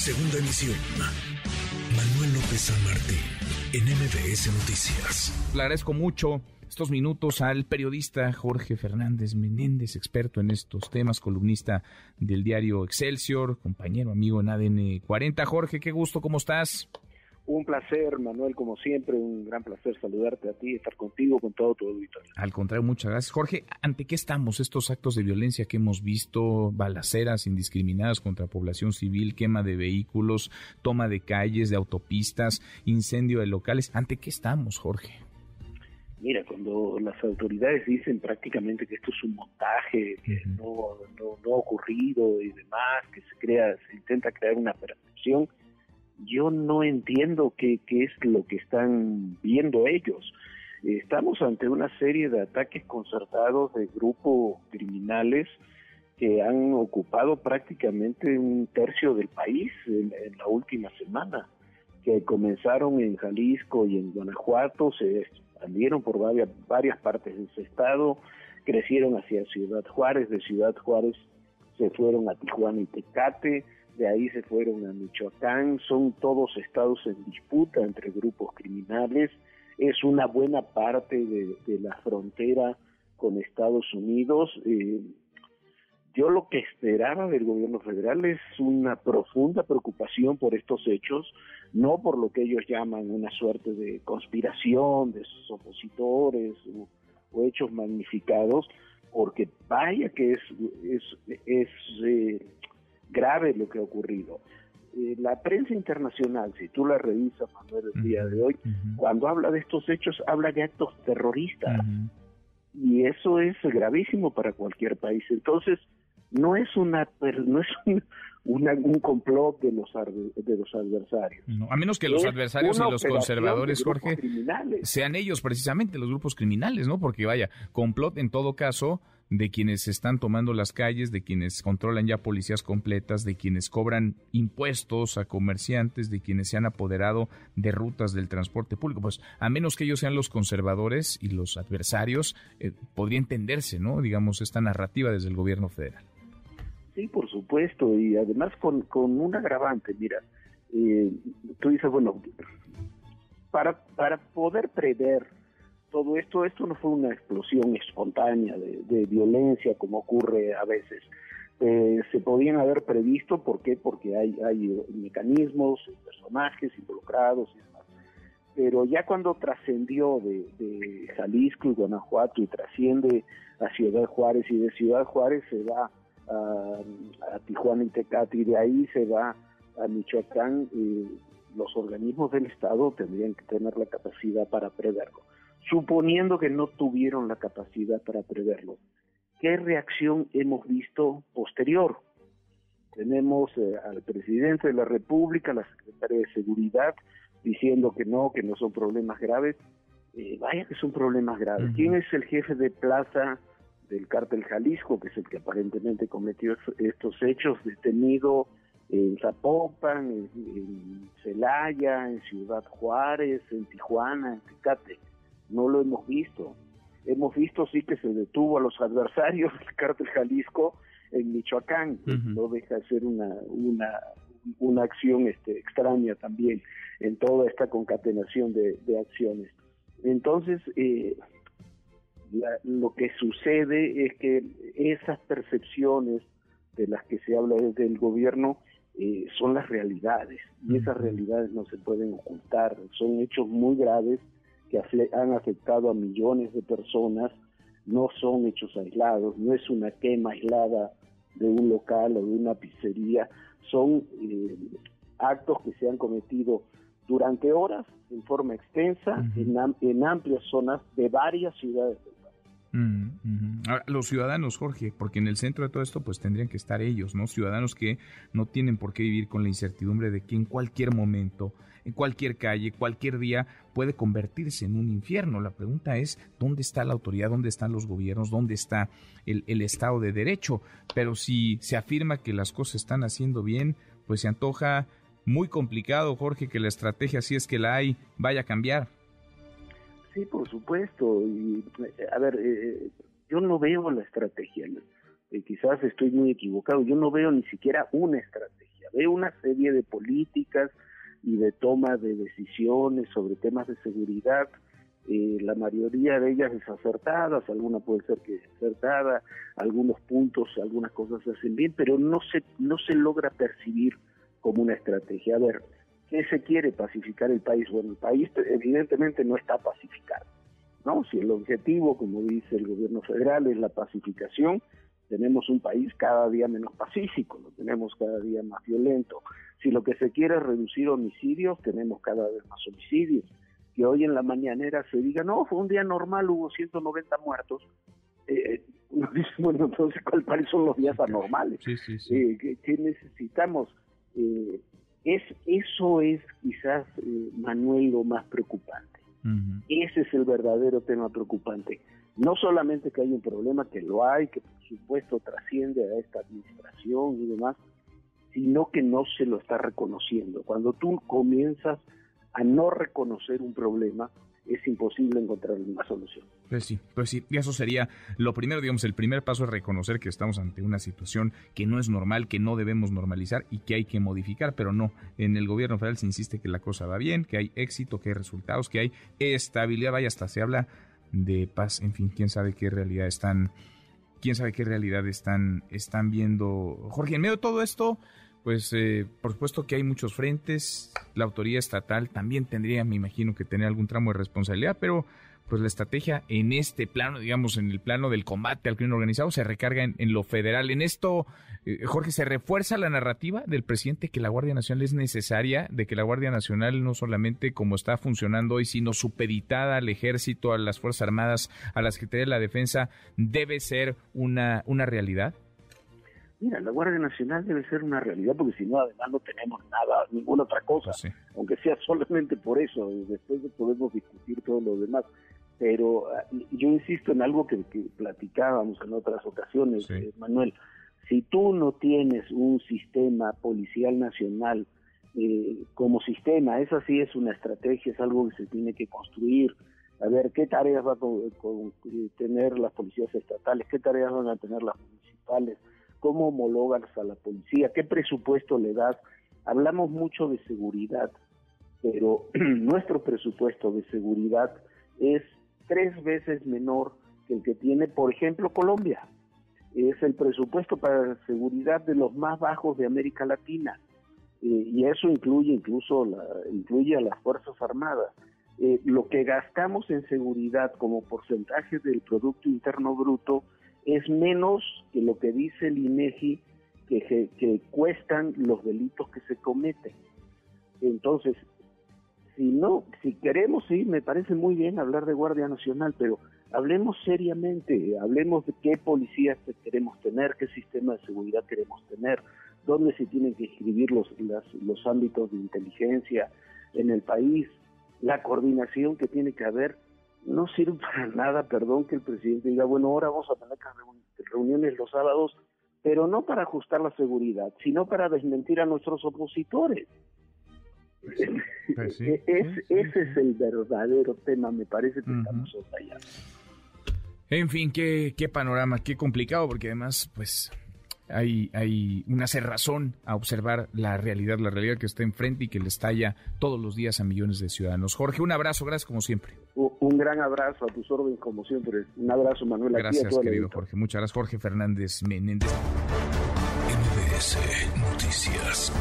Segunda emisión. Manuel López San Martín, en MBS Noticias. Le agradezco mucho estos minutos al periodista Jorge Fernández Menéndez, experto en estos temas, columnista del diario Excelsior, compañero amigo en ADN 40. Jorge, qué gusto, ¿cómo estás? Un placer, Manuel, como siempre, un gran placer saludarte a ti, estar contigo, con todo tu auditorio. Al contrario, muchas gracias. Jorge, ¿ante qué estamos estos actos de violencia que hemos visto, balaceras indiscriminadas contra población civil, quema de vehículos, toma de calles, de autopistas, incendio de locales? ¿Ante qué estamos, Jorge? Mira, cuando las autoridades dicen prácticamente que esto es un montaje, que no, no, no ha ocurrido y demás, que se crea, se intenta crear una percepción, yo no entiendo qué, es lo que están viendo ellos. Estamos ante una serie de ataques concertados de grupos criminales que han ocupado prácticamente un tercio del país en, la última semana, que comenzaron en Jalisco y en Guanajuato, se expandieron por varias, varias partes de ese estado, crecieron hacia Ciudad Juárez, de Ciudad Juárez se fueron a Tijuana y Tecate, de ahí se fueron a Michoacán, son todos estados en disputa entre grupos criminales, es una buena parte de, la frontera con Estados Unidos. Eh, yo lo que esperaba del gobierno federal es una profunda preocupación por estos hechos, no por lo que ellos llaman una suerte de conspiración de sus opositores o, hechos magnificados, porque vaya que es, eh, grave lo que ha ocurrido. Eh, la prensa internacional, si tú la revisas, Manuel, el día de hoy, cuando habla de estos hechos, habla de actos terroristas. Y eso es gravísimo para cualquier país. Entonces, no es una no es un, complot de los de los adversarios. a menos que los adversarios y los conservadores, Jorge, sean ellos precisamente los grupos criminales, ¿no? Porque vaya, complot en todo caso de quienes están tomando las calles, de quienes controlan ya policías completas, de quienes cobran impuestos a comerciantes, de quienes se han apoderado de rutas del transporte público. Pues a menos que ellos sean los conservadores y los adversarios, eh, podría entenderse, ¿no? Digamos, esta narrativa desde el gobierno federal. Sí, por supuesto, y además con, con un agravante, mira, eh, tú dices, bueno, para, para poder prever todo esto, esto no fue una explosión espontánea de, violencia como ocurre a veces. Eh, se podían haber previsto, ¿por qué? Porque hay, hay mecanismos, personajes involucrados y demás. Pero ya cuando trascendió de, Jalisco y Guanajuato y trasciende a Ciudad Juárez y de Ciudad Juárez se va a, Tijuana y Tecate y de ahí se va a Michoacán, eh, los organismos del Estado tendrían que tener la capacidad para preverlo suponiendo que no tuvieron la capacidad para preverlo. ¿Qué reacción hemos visto posterior? Tenemos eh, al presidente de la República, la secretaria de Seguridad, diciendo que no, que no son problemas graves. Eh, vaya que son problemas graves. ¿Quién es el jefe de plaza del cártel Jalisco, que es el que aparentemente cometió estos hechos, detenido en Zapopan, en, en Celaya, en Ciudad Juárez, en Tijuana, en Tecate? No lo hemos visto. Hemos visto sí que se detuvo a los adversarios del cártel Jalisco en Michoacán, no deja de ser una, una, una acción este, extraña también en toda esta concatenación de, acciones. Entonces, eh, lo que sucede es que esas percepciones de las que se habla desde el gobierno eh, son las realidades. Y esas realidades no se pueden ocultar, son hechos muy graves que han afectado a millones de personas, no son hechos aislados, no es una quema aislada de un local o de una pizzería, son eh, actos que se han cometido durante horas, en forma extensa, en, en, amplias zonas de varias ciudades los ciudadanos, Jorge, porque en el centro de todo esto pues tendrían que estar ellos, ¿no? Ciudadanos que no tienen por qué vivir con la incertidumbre de que en cualquier momento, en cualquier calle, cualquier día puede convertirse en un infierno. La pregunta es, ¿dónde está la autoridad? ¿Dónde están los gobiernos? ¿Dónde está el, el Estado de Derecho? Pero si se afirma que las cosas están haciendo bien, pues se antoja muy complicado, Jorge, que la estrategia, si es que la hay, vaya a cambiar. Sí, por supuesto. Y, a ver, eh, yo no veo la estrategia. Eh, quizás estoy muy equivocado. Yo no veo ni siquiera una estrategia. Veo una serie de políticas y de toma de decisiones sobre temas de seguridad, eh, la mayoría de ellas desacertadas, alguna puede ser que acertada, algunos puntos, algunas cosas se hacen bien, pero no se, no se logra percibir como una estrategia. A ver, ¿qué se quiere pacificar el país? Bueno, el país evidentemente no está pacificado, ¿no? Si el objetivo, como dice el gobierno federal, es la pacificación, tenemos un país cada día menos pacífico, lo tenemos cada día más violento. Si lo que se quiere es reducir homicidios, tenemos cada vez más homicidios. Que hoy en la mañanera se diga, no, fue un día normal, hubo 190 muertos. Eh, nos dicen, bueno, entonces, ¿cuáles son los días anormales? Sí, sí, sí. Eh, ¿qué, necesitamos? Eh, es, eso es quizás, eh, Manuel, lo más preocupante. Ese es el verdadero tema preocupante no solamente que hay un problema, que lo hay, que por supuesto trasciende a esta administración y demás, sino que no se lo está reconociendo. Cuando tú comienzas a no reconocer un problema, es imposible encontrar una solución. Pues sí, pues sí, y eso sería lo primero, digamos, el primer paso es reconocer que estamos ante una situación que no es normal, que no debemos normalizar y que hay que modificar, pero no, en el gobierno federal se insiste que la cosa va bien, que hay éxito, que hay resultados, que hay estabilidad, vaya, hasta se habla de paz, en fin, quién sabe qué realidad están, quién sabe qué realidad están, están viendo. Jorge, en medio de todo esto, pues eh, por supuesto que hay muchos frentes, la autoridad estatal también tendría, me imagino, que tener algún tramo de responsabilidad, pero pues la estrategia en este plano, digamos, en el plano del combate al crimen organizado, se recarga en, lo federal. En esto, eh, Jorge, se refuerza la narrativa del presidente que la Guardia Nacional es necesaria, de que la Guardia Nacional no solamente como está funcionando hoy, sino supeditada al ejército, a las Fuerzas Armadas, a la Secretaría de la Defensa, debe ser una, una realidad. Mira, la Guardia Nacional debe ser una realidad porque si no, además no tenemos nada, ninguna otra cosa, aunque sea solamente por eso, después podemos discutir todo lo demás. Pero ah, yo insisto en algo que, platicábamos en otras ocasiones, eh, Manuel, si tú no tienes un sistema policial nacional eh, como sistema, esa sí es una estrategia, es algo que se tiene que construir, a ver qué tareas va a eh, tener las policías estatales, qué tareas van a tener las municipales, cómo homologas a la policía, qué presupuesto le das. Hablamos mucho de seguridad, pero nuestro presupuesto de seguridad es tres veces menor que el que tiene, por ejemplo, Colombia. Es el presupuesto para seguridad de los más bajos de América Latina. Eh, y eso incluye incluso la, incluye a las Fuerzas Armadas. Eh, lo que gastamos en seguridad como porcentaje del Producto Interno Bruto es menos que lo que dice el INEGI que, que cuestan los delitos que se cometen. Entonces, si no, si queremos, sí, me parece muy bien hablar de Guardia Nacional, pero hablemos seriamente, hablemos de qué policías queremos tener, qué sistema de seguridad queremos tener, dónde se tienen que escribir los, los ámbitos de inteligencia en el país, la coordinación que tiene que haber. No sirve para nada, perdón, que el presidente diga, bueno, ahora vamos a tener reuniones los sábados, pero no para ajustar la seguridad, sino para desmentir a nuestros opositores. Pues ese es el verdadero tema, me parece que estamos allá. En fin, qué, qué panorama, qué complicado, porque además, pues, hay, hay una cerrazón a observar la realidad, la realidad que está enfrente y que le estalla todos los días a millones de ciudadanos. Jorge, un abrazo, gracias como siempre. Un gran abrazo a tus órdenes como siempre. Un abrazo, Manuel. Gracias, querido Jorge. Muchas gracias, Jorge Fernández Menéndez. MBS Noticias.